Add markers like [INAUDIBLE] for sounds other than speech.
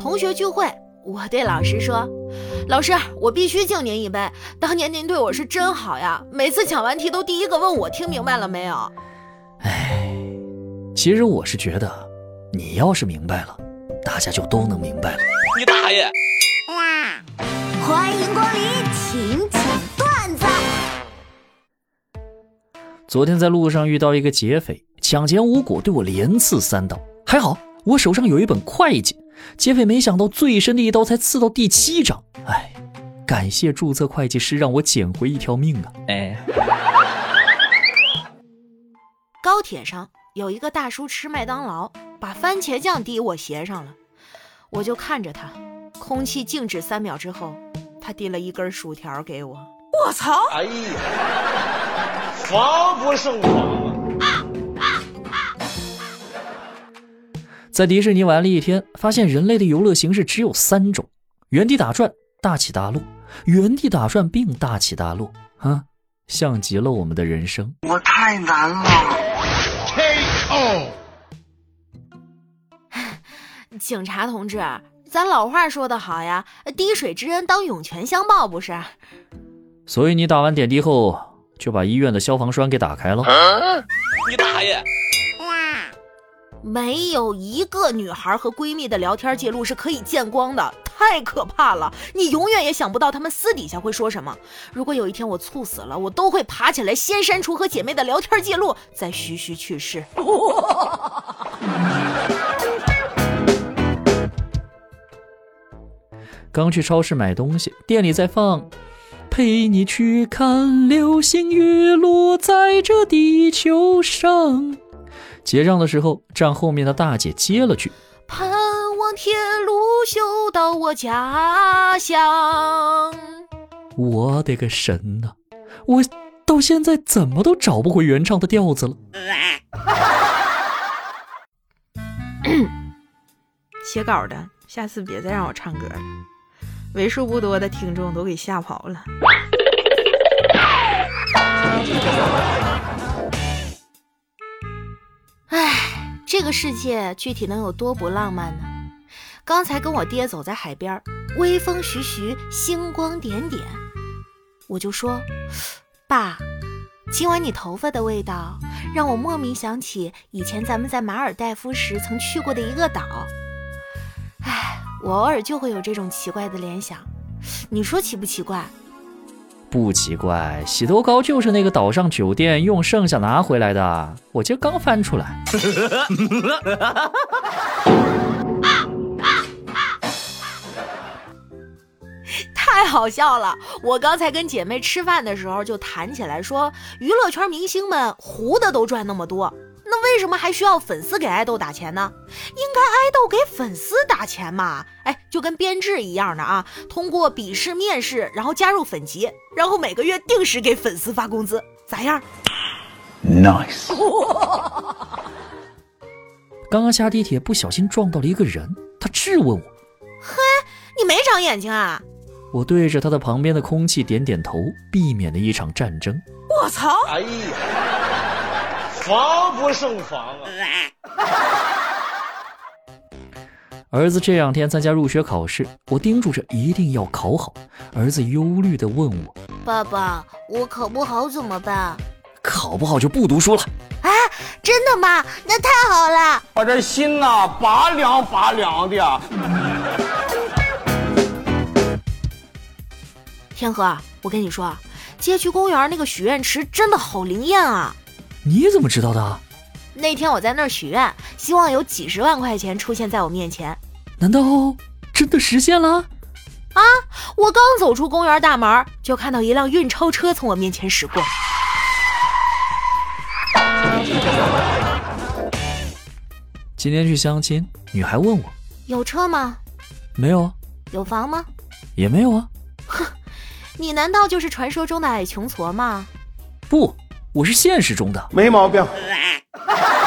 同学聚会，我对老师说：“老师，我必须敬您一杯。当年您对我是真好呀，每次讲完题都第一个问我听明白了没有。”哎，其实我是觉得，你要是明白了，大家就都能明白了。你大爷！欢迎光临，请讲段子。昨天在路上遇到一个劫匪，抢劫无果，对我连刺三刀，还好我手上有一本会计。劫匪没想到最深的一刀才刺到第七章，哎，感谢注册会计师让我捡回一条命啊！哎，高铁上有一个大叔吃麦当劳，把番茄酱滴我鞋上了，我就看着他，空气静止三秒之后，他递了一根薯条给我，我操！哎呀，防不胜防在迪士尼玩了一天，发现人类的游乐形式只有三种：原地打转、大起大落；原地打转并大起大落，啊，像极了我们的人生。我太难了。K.O. [LAUGHS] 警察同志，咱老话说得好呀，“滴水之恩当涌泉相报”，不是？所以你打完点滴后，就把医院的消防栓给打开了。你大爷！没有一个女孩和闺蜜的聊天记录是可以见光的，太可怕了！你永远也想不到她们私底下会说什么。如果有一天我猝死了，我都会爬起来先删除和姐妹的聊天记录，再徐徐去世。[LAUGHS] 刚去超市买东西，店里在放《陪你去看流星雨落在这地球上》。结账的时候，站后面的大姐接了句：“盼望铁路修到我家乡。”我的个神呐！我到现在怎么都找不回原唱的调子了。[COUGHS] 写稿的，下次别再让我唱歌了，为数不多的听众都给吓跑了。这个世界具体能有多不浪漫呢？刚才跟我爹走在海边，微风徐徐，星光点点，我就说：“爸，今晚你头发的味道让我莫名想起以前咱们在马尔代夫时曾去过的一个岛。”哎，我偶尔就会有这种奇怪的联想，你说奇不奇怪？不奇怪，洗头膏就是那个岛上酒店用剩下拿回来的，我今刚翻出来。[LAUGHS] 太好笑了！我刚才跟姐妹吃饭的时候就谈起来，说娱乐圈明星们糊的都赚那么多。那为什么还需要粉丝给爱豆打钱呢？应该爱豆给粉丝打钱嘛？哎，就跟编制一样的啊，通过笔试、面试，然后加入粉籍，然后每个月定时给粉丝发工资，咋样？Nice。[LAUGHS] 刚刚下地铁不小心撞到了一个人，他质问我：“嘿，你没长眼睛啊？”我对着他的旁边的空气点点头，避免了一场战争。我操！哎呀！防不胜防啊！[LAUGHS] 儿子这两天参加入学考试，我叮嘱着一定要考好。儿子忧虑地问我：“爸爸，我考不好怎么办？”“考不好就不读书了。”“啊，真的吗？那太好了！我这心呐，拔凉拔凉的。”天河，我跟你说，街区公园那个许愿池真的好灵验啊！你怎么知道的？那天我在那儿许愿，希望有几十万块钱出现在我面前。难道真的实现了？啊！我刚走出公园大门，就看到一辆运钞车从我面前驶过。今天去相亲，女孩问我有车吗？没有啊。有房吗？也没有啊。哼，你难道就是传说中的矮穷矬吗？不。我是现实中的。没毛病。[LAUGHS]